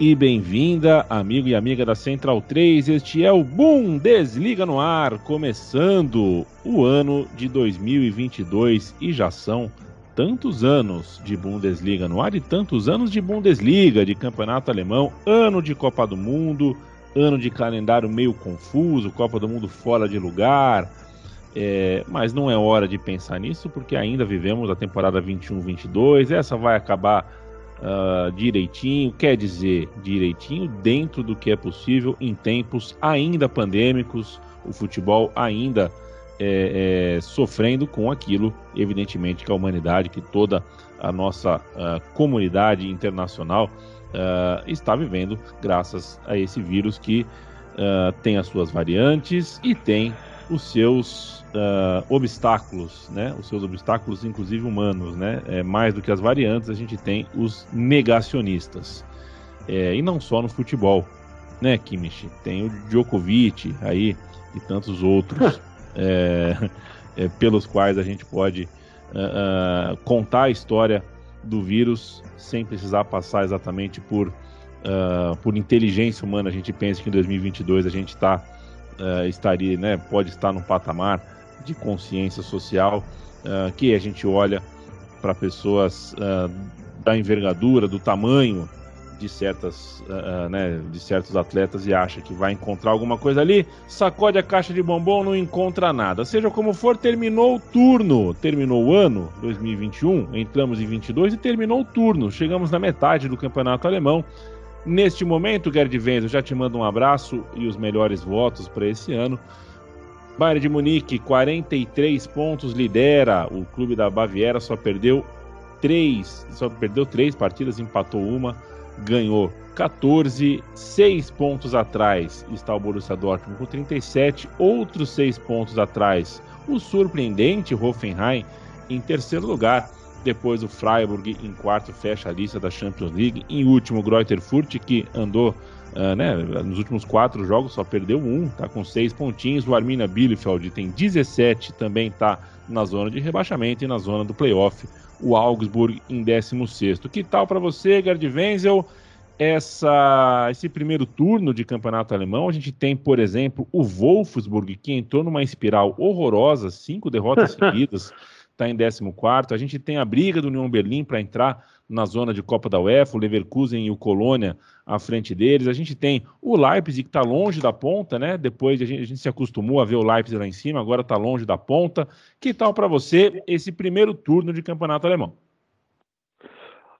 E bem-vinda, amigo e amiga da Central 3. Este é o Bundesliga no ar, começando o ano de 2022 e já são tantos anos de Bundesliga no ar e tantos anos de Bundesliga, de campeonato alemão, ano de Copa do Mundo, ano de calendário meio confuso, Copa do Mundo fora de lugar. É, mas não é hora de pensar nisso porque ainda vivemos a temporada 21-22. Essa vai acabar uh, direitinho, quer dizer, direitinho dentro do que é possível em tempos ainda pandêmicos, o futebol ainda é, é, sofrendo com aquilo, evidentemente, que a humanidade, que toda a nossa uh, comunidade internacional uh, está vivendo, graças a esse vírus que tem as suas variantes e tem os seus uh, obstáculos, né? Os seus obstáculos, inclusive humanos, né? É, mais do que as variantes, a gente tem os negacionistas. É, e não só no futebol, né, Kimmich? Tem o Djokovic aí e tantos outros é, é, pelos quais a gente pode uh, uh, contar a história do vírus sem precisar passar exatamente por, uh, por inteligência humana. A gente pensa que em 2022 a gente está uh, estaria, né, pode estar num patamar de consciência social uh, que a gente olha para pessoas uh, da envergadura, do tamanho de certas, né, de certos atletas e acha que vai encontrar alguma coisa ali, sacode a caixa de bombom, não encontra nada. Seja como for, terminou o turno, terminou o ano 2021, entramos em 22 e terminou o turno. Chegamos na metade do campeonato alemão Neste momento, Gerd Wenzel, já te mando um abraço e os melhores votos para esse ano. Bayern de Munique, 43 pontos, lidera. O clube da Baviera só perdeu três, só perdeu três partidas, empatou uma, ganhou 14, seis pontos atrás está o Borussia Dortmund com 37, outros seis pontos atrás o surpreendente Hoffenheim em terceiro lugar depois o Freiburg em quarto fecha a lista da Champions League. Em último, o Greuther Furt, que andou uh, né, nos últimos quatro jogos, só perdeu um, tá com seis pontinhos. O Arminia Bielefeld tem 17, também está na zona de rebaixamento e na zona do playoff. O Augsburg em 16. Que tal para você, Gerd Wenzel? Essa, esse primeiro turno de campeonato alemão, a gente tem, por exemplo, o Wolfsburg, que entrou numa espiral horrorosa, cinco derrotas seguidas está em 14. A gente tem a briga do União Berlim para entrar na zona de Copa da UEFA, o Leverkusen e o Colônia à frente deles. A gente tem o Leipzig que está longe da ponta, né? Depois a gente, a gente, se acostumou a ver o Leipzig lá em cima, agora está longe da ponta. Que tal para você esse primeiro turno de campeonato alemão?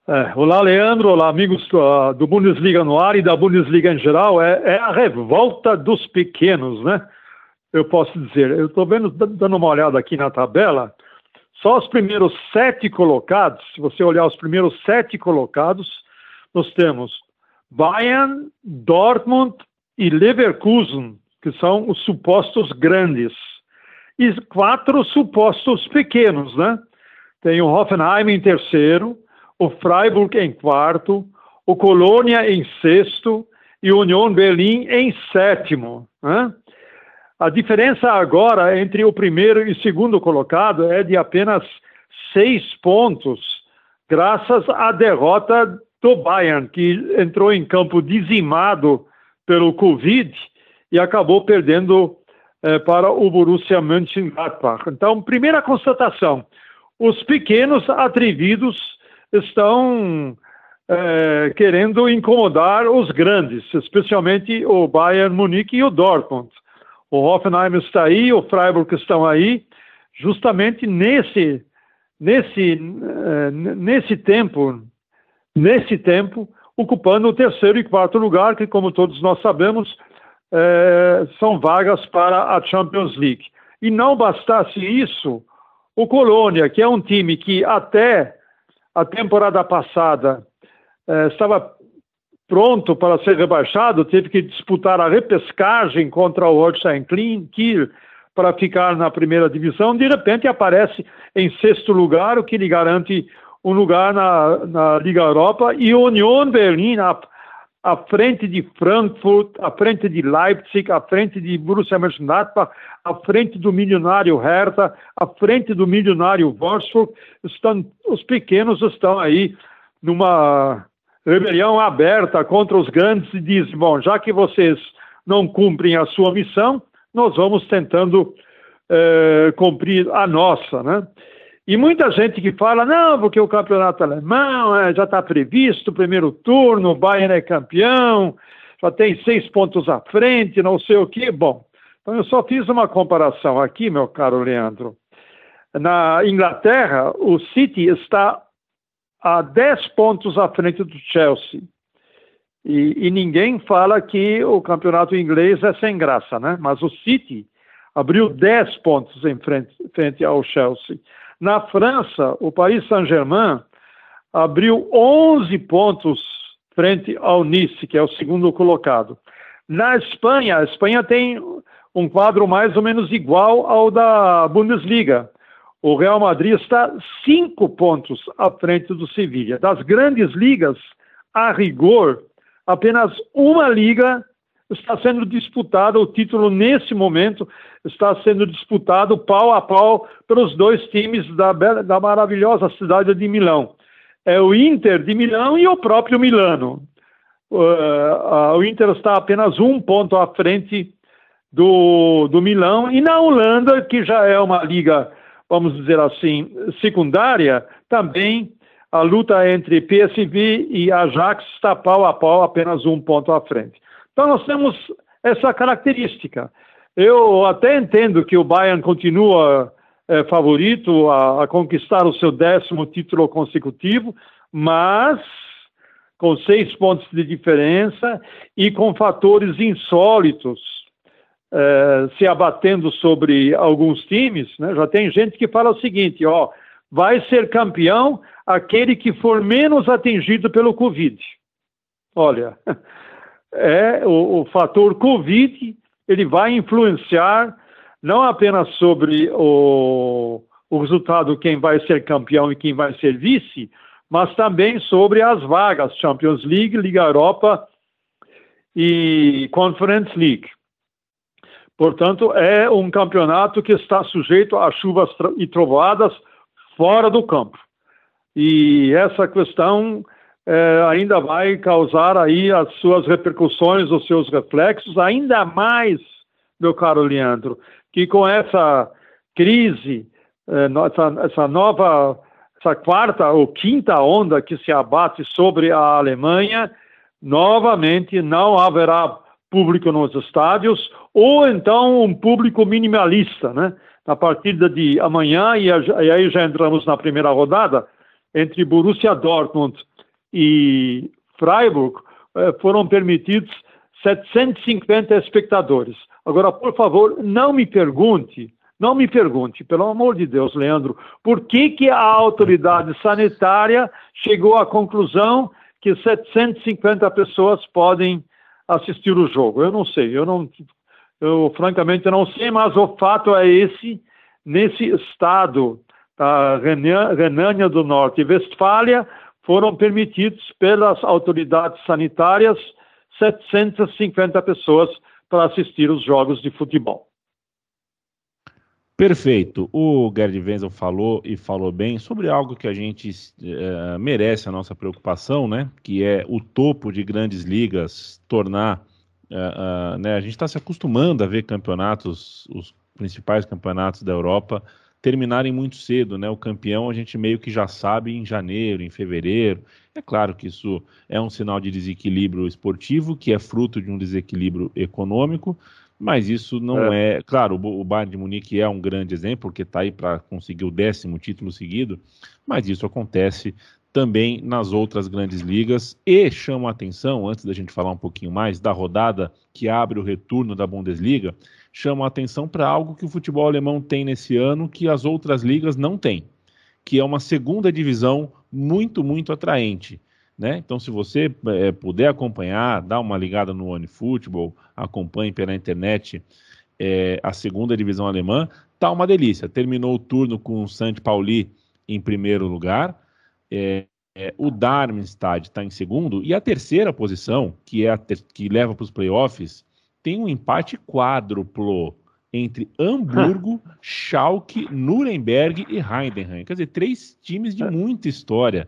É, olá, Leandro. Olá, amigos do, do, Bundesliga no ar e da Bundesliga em geral. É, é a revolta dos pequenos, né? Eu posso dizer. Eu estou vendo, dando uma olhada aqui na tabela. Só os primeiros sete colocados, se você olhar os primeiros sete colocados, nós temos Bayern, Dortmund e Leverkusen, que são os supostos grandes, e quatro supostos pequenos, né? Tem o Hoffenheim em terceiro, o Freiburg em quarto, o Colônia em sexto e o Union Berlim em sétimo. Né? A diferença agora entre o primeiro e o segundo colocado é de apenas seis pontos, graças à derrota do Bayern, que entrou em campo dizimado pelo Covid e acabou perdendo eh, para o Borussia Mönchengladbach. Então, primeira constatação: os pequenos atrevidos estão eh, querendo incomodar os grandes, especialmente o Bayern Munique e o Dortmund. O Hoffenheim está aí, o Freiburg estão aí, justamente nesse, nesse, uh, nesse tempo, nesse tempo, ocupando o terceiro e quarto lugar, que, como todos nós sabemos, uh, são vagas para a Champions League. E não bastasse isso, o Colônia, que é um time que até a temporada passada uh, estava pronto para ser rebaixado, teve que disputar a repescagem contra o Holstein Kiel para ficar na primeira divisão, de repente aparece em sexto lugar, o que lhe garante um lugar na, na Liga Europa, e Union Berlin à, à frente de Frankfurt, à frente de Leipzig, à frente de Borussia Mönchengladbach, à frente do milionário Hertha, à frente do milionário Wolfsburg, estão, os pequenos estão aí numa rebelião aberta contra os grandes e dizem, bom, já que vocês não cumprem a sua missão, nós vamos tentando eh, cumprir a nossa, né? E muita gente que fala, não, porque o campeonato alemão é, já está previsto, primeiro turno, o Bayern é campeão, já tem seis pontos à frente, não sei o quê. Bom, então eu só fiz uma comparação aqui, meu caro Leandro. Na Inglaterra, o City está a dez pontos à frente do Chelsea. E, e, ninguém fala que o campeonato inglês é sem graça, né? Mas o City abriu 10 pontos em frente, frente ao Chelsea. Na França, o Paris Saint-Germain abriu 11 pontos frente ao Nice, que é o segundo colocado. Na Espanha, a Espanha tem um quadro mais ou menos igual ao da Bundesliga. O Real Madrid está cinco pontos à frente do Sevilha. Das grandes ligas, a rigor, apenas uma liga está sendo disputada, o título nesse momento está sendo disputado pau a pau pelos dois times da, da maravilhosa cidade de Milão. É o Inter de Milão e o próprio Milano. Uh, uh, o Inter está apenas um ponto à frente do, do Milão, e na Holanda, que já é uma liga, vamos dizer assim, secundária, também a luta entre PSV e Ajax está pau a pau, apenas um ponto à frente. Então nós temos essa característica. Eu até entendo que o Bayern continua é, favorito a, a, conquistar o seu décimo título consecutivo, mas com seis pontos de diferença e com fatores insólitos é, se abatendo sobre alguns times. Né? Já tem gente que fala o seguinte: ó, vai ser campeão aquele que for menos atingido pelo Covid. Olha, é o, o fator Covid ele vai influenciar não apenas sobre o, o resultado, quem vai ser campeão e quem vai ser vice, mas também sobre as vagas Champions League, Liga Europa e Conference League. Portanto, é um campeonato que está sujeito a chuvas e trovoadas fora do campo. E essa questão é, ainda vai causar aí as suas repercussões, os seus reflexos, ainda mais, meu caro Leandro, que com essa crise, é, essa, essa nova, essa quarta ou quinta onda que se abate sobre a Alemanha, novamente não haverá público nos estádios, ou então um público minimalista, né? Na partida de amanhã, e aí já entramos na primeira rodada, entre Borussia Dortmund e Freiburg eh, foram permitidos 750 espectadores. Agora, por favor, não me pergunte, não me pergunte, pelo amor de Deus, Leandro, por que, que a autoridade sanitária chegou à conclusão que 750 pessoas podem assistir o jogo? Eu não sei, eu não, eu francamente não sei, mas o fato é esse, nesse estado da Renânia do Norte e Westfália, foram permitidos pelas autoridades sanitárias 750 pessoas para assistir os jogos de futebol. Perfeito. O Gerd Wenzel falou e falou bem sobre algo que a gente uh, merece a nossa preocupação, né? Que é o topo de grandes ligas tornar. Uh, uh, né? A gente está se acostumando a ver campeonatos, os principais campeonatos da Europa, terminarem muito cedo, né? O campeão a gente meio que já sabe em janeiro, em fevereiro. É claro que isso é um sinal de desequilíbrio esportivo, que é fruto de um desequilíbrio econômico, mas isso não é. é... Claro, o Bayern de Munique é um grande exemplo, porque está aí para conseguir o décimo título seguido, mas isso acontece também nas outras grandes ligas e chama a atenção, antes da gente falar um pouquinho mais da rodada que abre o retorno da Bundesliga, chama a atenção para algo que o futebol alemão tem nesse ano que as outras ligas não têm, que é uma segunda divisão muito, muito atraente. Né? Então, se você é, puder acompanhar, dá uma ligada no OneFootball, acompanhe pela internet é, a segunda divisão alemã, tá uma delícia. Terminou o turno com o Saint Pauli em primeiro lugar, é, é, o Darmstadt está em segundo, e a terceira posição, que é ter que leva para os playoffs, tem um empate quádruplo entre Hamburgo, Schalke, Nuremberg e Heidenheim. Quer dizer, três times de muita história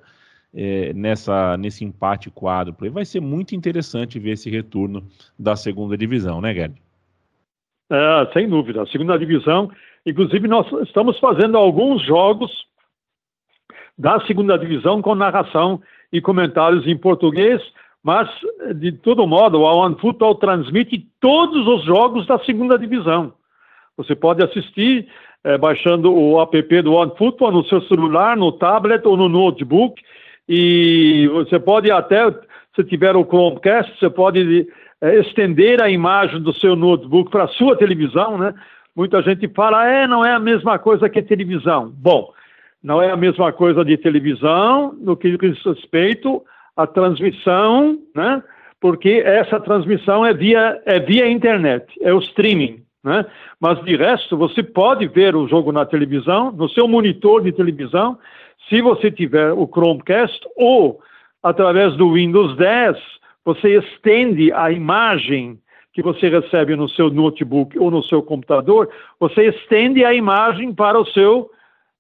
é, nessa, nesse empate quádruplo. Vai ser muito interessante ver esse retorno da segunda divisão, né, Gerd? É, sem dúvida. A segunda divisão, inclusive, nós estamos fazendo alguns jogos da segunda divisão com narração e comentários em português, mas, de todo modo, o OneFootball transmite todos os jogos da segunda divisão. Você pode assistir é, baixando o app do OneFootball no seu celular, no tablet ou no notebook, e você pode até, se tiver o Chromecast, você pode é, estender a imagem do seu notebook para a sua televisão, né? Muita gente fala, é, não é a mesma coisa que televisão. Bom, não é a mesma coisa de televisão no que diz respeito à transmissão, né? Porque essa transmissão é via, é via internet, é o streaming, né? Mas de resto, você pode ver o jogo na televisão, no seu monitor de televisão, se você tiver o Chromecast ou através do Windows 10, você estende a imagem que você recebe no seu notebook ou no seu computador, você estende a imagem para o seu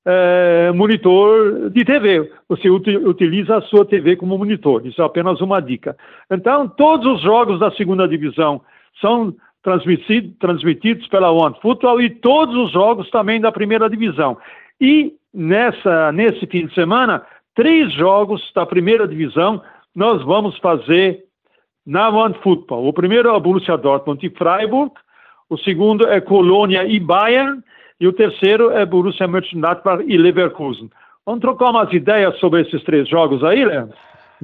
é, monitor de TV. Você utiliza a sua TV como monitor. Isso é apenas uma dica. Então, todos os jogos da segunda divisão são transmitidos, pela OneFootball e todos os jogos também da primeira divisão. E nessa, nesse fim de semana, três jogos da primeira divisão nós vamos fazer na OneFootball. O primeiro é o Borussia Dortmund e Freiburg, o segundo é Colônia e Bayern, e o terceiro é Borussia Mönchengladbach e Leverkusen. Vamos trocar umas ideias sobre esses três jogos aí, Leandro?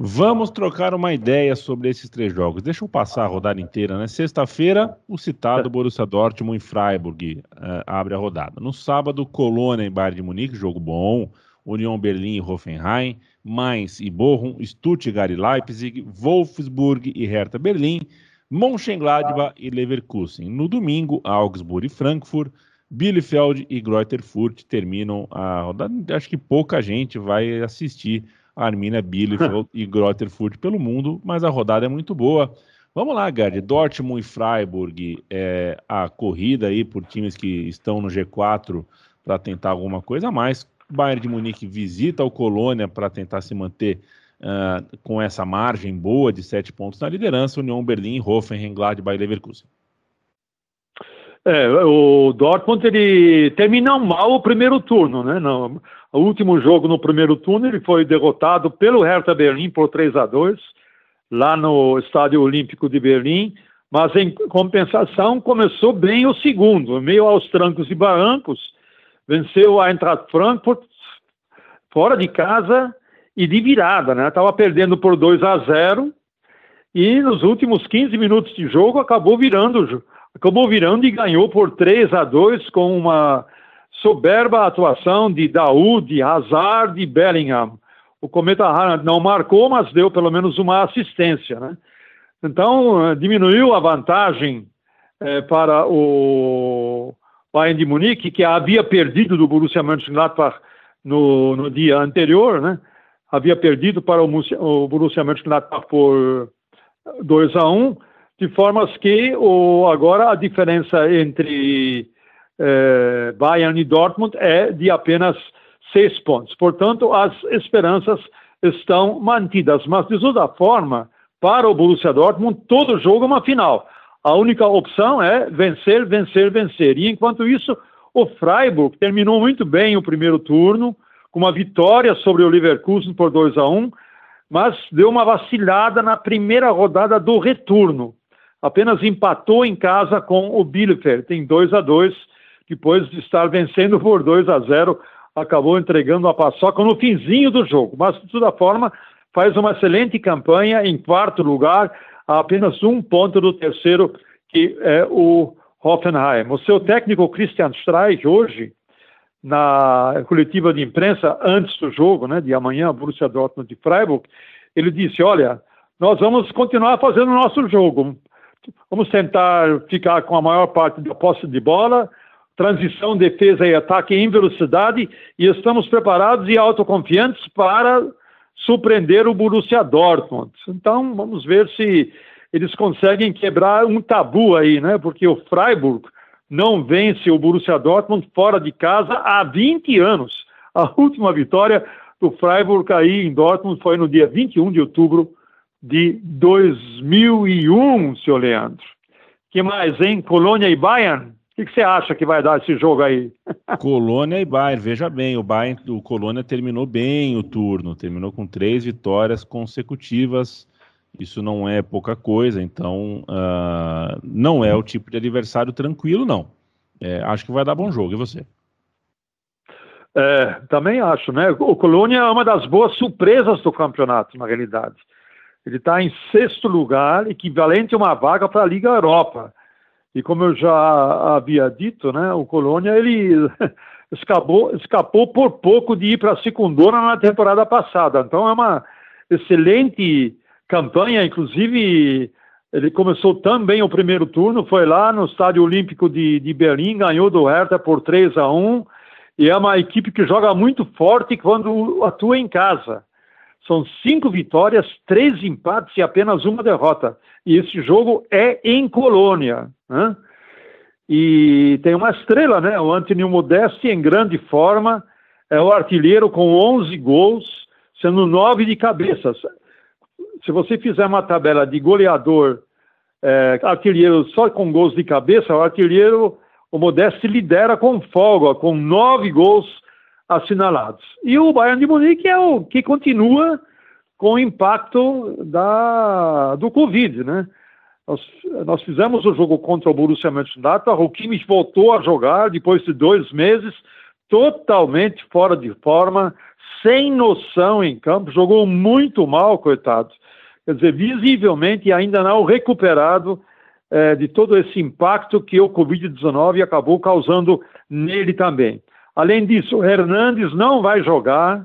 Vamos trocar uma ideia sobre esses três jogos. Deixa eu passar a rodada inteira, né? Sexta-feira, o citado é. Borussia Dortmund em Freiburg uh, abre a rodada. No sábado, Colônia em Bayern de Munique, jogo bom. União Berlim e Hoffenheim, Mainz e Bochum, Stuttgart e Leipzig, Wolfsburg e Hertha Berlim, Mönchengladbach e Leverkusen. No domingo, Augsburg e Frankfurt, Bielefeld e Greuther Furt terminam a rodada. Acho que pouca gente vai assistir Arminia Bielefeld e Greuther Furt pelo mundo, mas a rodada é muito boa. Vamos lá, Gerd. Dortmund e Freiburg, é, a corrida aí por times que estão no G4 para tentar alguma coisa a mais. Bayern de Munique visita o Colônia para tentar se manter uh, com essa margem boa de sete pontos na liderança. União Berlim, Hoffenheim, Gladbach e Leverkusen. É, o Dortmund ele terminou mal o primeiro turno, né? No, o último jogo no primeiro turno ele foi derrotado pelo Hertha Berlim por 3 a 2 lá no Estádio Olímpico de Berlim, mas em compensação começou bem o segundo, meio aos trancos e barrancos, venceu a Eintracht Frankfurt fora de casa e de virada, né? Estava perdendo por 2 a 0 e nos últimos 15 minutos de jogo acabou virando acabou virando e ganhou por 3 a 2 com uma soberba atuação de Daoud, Hazard e Bellingham. O Cometa Haaland não marcou, mas deu pelo menos uma assistência. Né? Então, eh, diminuiu a vantagem eh, para o Bayern de Munique, que havia perdido do Borussia Mönchengladbach no, no dia anterior, né? havia perdido para o, o Borussia Mönchengladbach por 2 a 1 de formas que o, agora a diferença entre eh, Bayern e Dortmund é de apenas seis pontos. Portanto, as esperanças estão mantidas. Mas, de toda forma, para o Borussia Dortmund, todo jogo é uma final. A única opção é vencer, vencer, vencer. E, enquanto isso, o Freiburg terminou muito bem o primeiro turno, com uma vitória sobre o Leverkusen por 2 a 1 mas deu uma vacilada na primeira rodada do retorno apenas empatou em casa com o Bielefeld, tem 2 a 2 depois de estar vencendo por 2 a 0 acabou entregando a paçoca no finzinho do jogo, mas de toda forma faz uma excelente campanha em quarto lugar, a apenas um ponto do terceiro, que é o Hoffenheim. O seu técnico Christian Streich, hoje, na coletiva de imprensa, antes do jogo, né, de amanhã, Borussia Dortmund de Freiburg, ele disse: Olha, nós vamos continuar fazendo o nosso jogo. Vamos tentar ficar com a maior parte da posse de bola, transição, defesa e ataque em velocidade, e estamos preparados e autoconfiantes para surpreender o Borussia Dortmund. Então, vamos ver se eles conseguem quebrar um tabu aí, né? Porque o Freiburg não vence o Borussia Dortmund fora de casa há 20 anos. A última vitória do Freiburg aí em Dortmund foi no dia 21 de outubro de 2001, senhor Leandro. que mais, hein? Colônia e Bayern? O que, você acha que vai dar esse jogo aí? Colônia e Bayern, veja bem, o Bayern, o Colônia terminou bem o turno, terminou com três vitórias consecutivas. Isso não é pouca coisa, então uh, não é o tipo de adversário tranquilo, não. É, acho que vai dar bom jogo. E você? É, também acho, né? O Colônia é uma das boas surpresas do campeonato, na realidade. Ele está em sexto lugar, equivalente a uma vaga para a Liga Europa. E como eu já havia dito, né, o Colônia ele escapou, escapou por pouco de ir para a segundona na temporada passada. Então é uma excelente campanha, inclusive ele começou também o primeiro turno, foi lá no Estádio Olímpico de, de Berlim, ganhou do Hertha por 3 a 1 e é uma equipe que joga muito forte quando atua em casa. São cinco vitórias, três empates e apenas uma derrota. E esse jogo é em Colônia. Né? E tem uma estrela, né? O Anthony Modesti em grande forma, é o artilheiro com 11 gols, sendo nove de cabeças. Se você fizer uma tabela de goleador, é, artilheiro só com gols de cabeça, o artilheiro, o Modeste lidera com folga, com nove gols assinalados. E o Bayern de Munique é o que continua com o impacto da, do Covid, né? Nós, nós fizemos o jogo contra o Borussia Mönchengladbach, o Kimmich voltou a jogar depois de dois meses, totalmente fora de forma, sem noção em campo, jogou muito mal, coitado. Quer dizer, visivelmente ainda não recuperado eh, de todo esse impacto que o Covid-19 acabou causando nele também. Além disso, o Hernandes não vai jogar,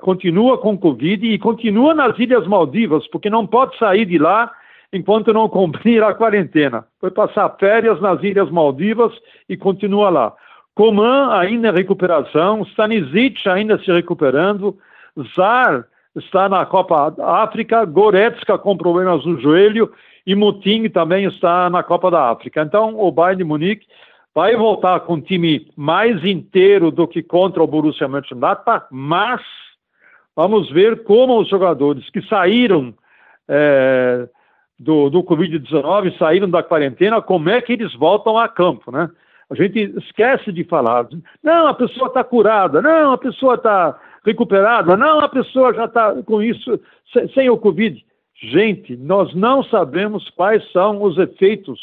continua com Covid e continua nas Ilhas Maldivas, porque não pode sair de lá enquanto não cumprir a quarentena. Foi passar férias nas Ilhas Maldivas e continua lá. Coman ainda em recuperação, Stanisic ainda se recuperando, Zar está na Copa África, Goretzka com problemas no joelho e Muting também está na Copa da África. Então, o Bayern de Munique vai voltar com um time mais inteiro do que contra o Borussia Mönchengladbach, mas vamos ver como os jogadores que saíram é, do, do Covid-19, saíram da quarentena, como é que eles voltam a campo, né? A gente esquece de falar, não, a pessoa está curada, não, a pessoa está recuperada, não, a pessoa já está com isso, sem, sem o Covid. Gente, nós não sabemos quais são os efeitos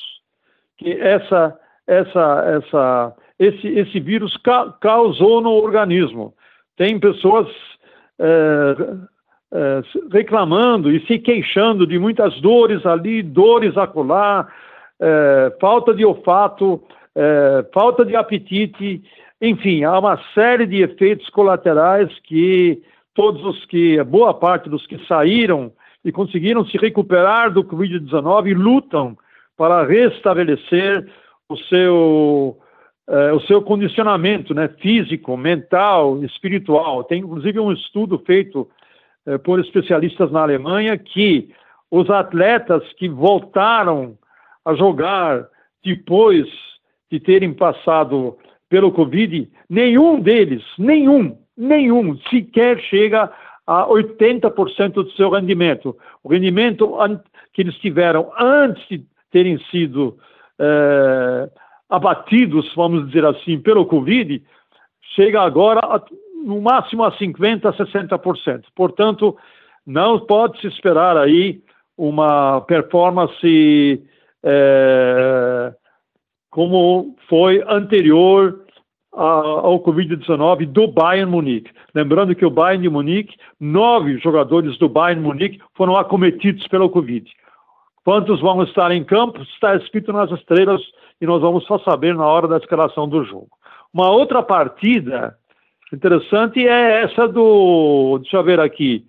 que essa essa, essa, esse, esse vírus ca causou no organismo. Tem pessoas é, é, reclamando e se queixando de muitas dores ali, dores acolá, é, falta de olfato, é, falta de apetite, enfim, há uma série de efeitos colaterais que todos os que, boa parte dos que saíram e conseguiram se recuperar do Covid-19 lutam para restabelecer o seu, é, o seu condicionamento né, físico, mental, espiritual. Tem inclusive um estudo feito é, por especialistas na Alemanha que os atletas que voltaram a jogar depois de terem passado pelo Covid, nenhum deles, nenhum, nenhum sequer chega a 80% do seu rendimento. O rendimento que eles tiveram antes de terem sido é, abatidos, vamos dizer assim, pelo Covid, chega agora a, no máximo a 50%, 60%. Portanto, não pode se esperar aí uma performance é, como foi anterior ao Covid-19 do Bayern Munique. Lembrando que o Bayern de Munique, nove jogadores do Bayern Munique foram acometidos pelo Covid. Quantos vão estar em campo está escrito nas estrelas e nós vamos só saber na hora da escalação do jogo. Uma outra partida interessante é essa do, deixa eu ver aqui,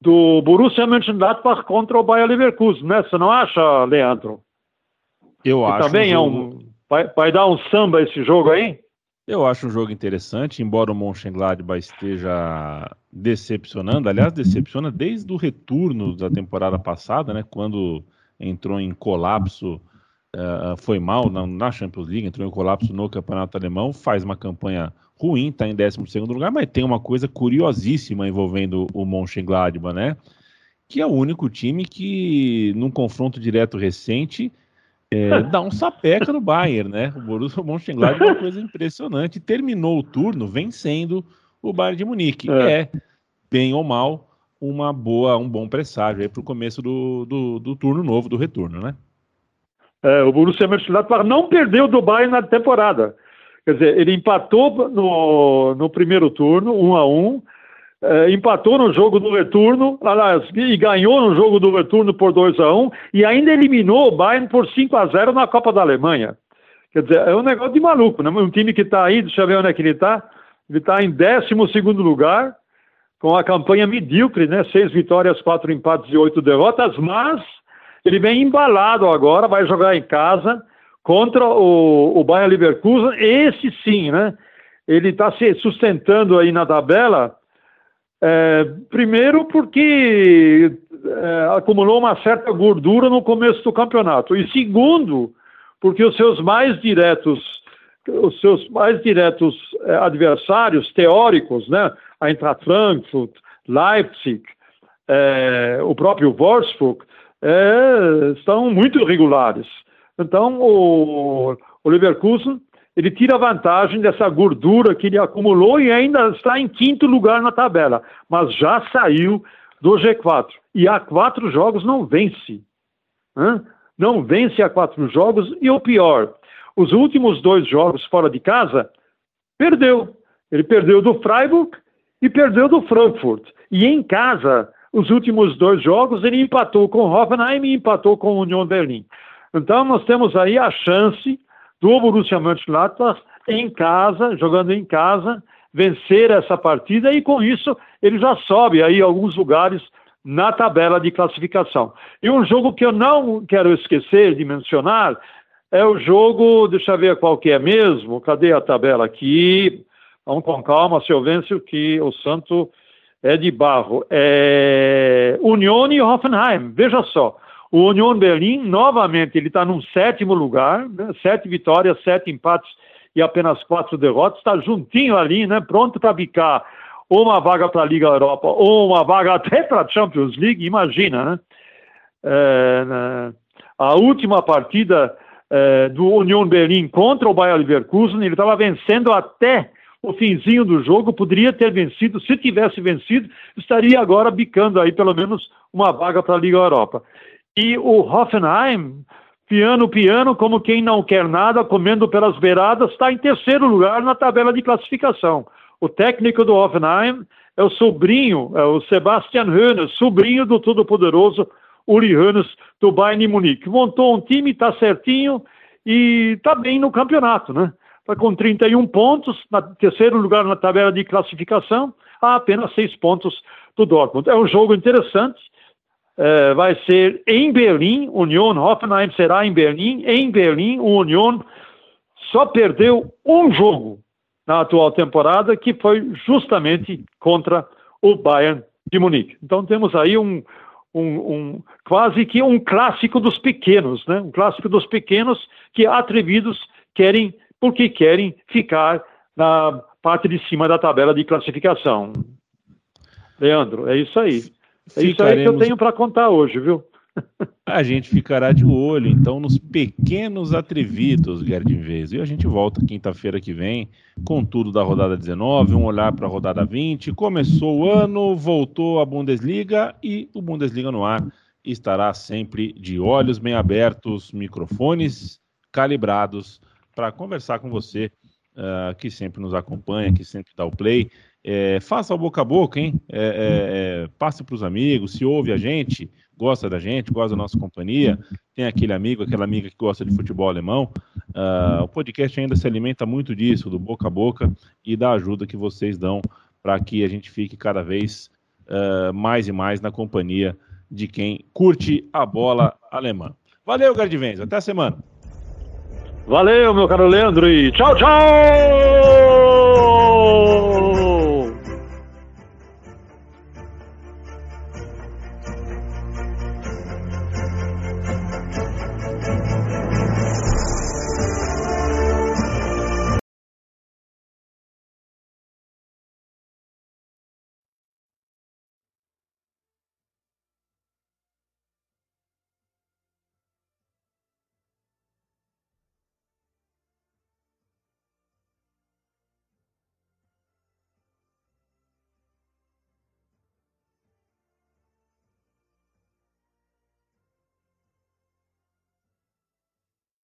do Borussia Mönchengladbach contra o Bayer Leverkusen, né? Você não acha, Leandro? Eu acho. Também um jogo... é um. Vai, vai dar um samba esse jogo aí? Eu acho um jogo interessante, embora o Mönchengladbach esteja decepcionando. Aliás, decepciona desde o retorno da temporada passada, né? Quando entrou em colapso, uh, foi mal na, na, Champions League, entrou em colapso no Campeonato Alemão, faz uma campanha ruim, está em 12 lugar, mas tem uma coisa curiosíssima envolvendo o Mönchengladbach, né? Que é o único time que, num confronto direto recente, é, dá um sapeca no Bayern, né? O Borussia Mönchengladbach é uma coisa impressionante. Terminou o turno vencendo o Bayern de Munique. É, é bem ou mal, uma boa, um bom presságio para o começo do, do, do, turno novo, do retorno, né? É, o Borussia Mönchengladbach não perdeu do Bayern na temporada. Quer dizer, ele empatou no, no primeiro turno, um a um, é, empatou no jogo do retorno, aliás, e ganhou no jogo do retorno por 2 a 1 e ainda eliminou o Bayern por 5 a 0 na Copa da Alemanha. Quer dizer, é um negócio de maluco, né? Um time que está aí, deixa eu ver onde é que ele está. Ele está em 12 lugar, com a campanha medíocre, né? Seis vitórias, quatro empates e oito derrotas, mas ele vem embalado agora, vai jogar em casa contra o, o Bayern Leverkusen. Esse sim, né? Ele está se sustentando aí na tabela é, primeiro, porque é, acumulou uma certa gordura no começo do campeonato. E segundo, porque os seus mais diretos, os seus mais diretos é, adversários teóricos, né, Eintracht Frankfurt, Leipzig, é, o próprio Wolfsburg, é, estão muito irregulares. Então, o, o Leverkusen ele tira vantagem dessa gordura que ele acumulou e ainda está em quinto lugar na tabela, mas já saiu do G4. E há quatro jogos não vence. Não vence há quatro jogos e o pior, os últimos dois jogos fora de casa, perdeu. Ele perdeu do Freiburg e perdeu do Frankfurt. E em casa, os últimos dois jogos, ele empatou com Hoffenheim e empatou com o Union Berlim. Então, nós temos aí a chance do Borussia Mönchengladbach em casa, jogando em casa, vencer essa partida e com isso ele já sobe aí alguns lugares na tabela de classificação. E um jogo que eu não quero esquecer de mencionar é o jogo, deixa eu ver qual que é mesmo, cadê a tabela aqui? Vamos com calma, seu Vencio, que o Santo é de barro. É Union e Hoffenheim, veja só. O Union Berlim, novamente, ele está num sétimo lugar, né? sete vitórias, sete empates e apenas quatro derrotas, está juntinho ali, né? pronto para bicar ou uma vaga para a Liga Europa ou uma vaga até para a Champions League, imagina, né? É, né? A última partida é, do Union Berlim contra o Bayer Leverkusen, ele estava vencendo até o finzinho do jogo, poderia ter vencido, se tivesse vencido, estaria agora bicando aí pelo menos uma vaga para a Liga Europa. E o Hoffenheim, piano, piano, como quem não quer nada, comendo pelas beiradas, está em terceiro lugar na tabela de classificação. O técnico do Hoffenheim é o sobrinho, é o Sebastian Hoeneß, sobrinho do todo-poderoso Uli Hoeneß do Bayern Munique. Montou um time, está certinho e está bem no campeonato, né? Está com 31 pontos, na terceiro lugar na tabela de classificação, a apenas seis pontos do Dortmund. É um jogo interessante, é, vai ser em Berlim, Union Hoffenheim será em Berlim, em Berlim o Union só perdeu um jogo na atual temporada, que foi justamente contra o Bayern de Munique. Então temos aí um, um, um, quase que um clássico dos pequenos, né? Um clássico dos pequenos que atrevidos querem, porque querem ficar na parte de cima da tabela de classificação. Leandro, é isso aí. É isso aí que eu tenho para contar hoje, viu? A gente ficará de olho, então, nos pequenos atrevidos, Gerd Vez. E a gente volta quinta-feira que vem com tudo da rodada 19, um olhar para a rodada 20. Começou o ano, voltou a Bundesliga e o Bundesliga no ar estará sempre de olhos bem abertos, microfones calibrados para conversar com você uh, que sempre nos acompanha, que sempre dá o play. É, faça o boca a boca, hein? É, é, é passe para os amigos, se ouve a gente, gosta da gente, gosta da nossa companhia, tem aquele amigo, aquela amiga que gosta de futebol alemão. Uh, o podcast ainda se alimenta muito disso, do boca a boca e da ajuda que vocês dão para que a gente fique cada vez uh, mais e mais na companhia de quem curte a bola alemã. Valeu, Gardivens. Até a semana. Valeu, meu caro Leandro, e tchau, tchau!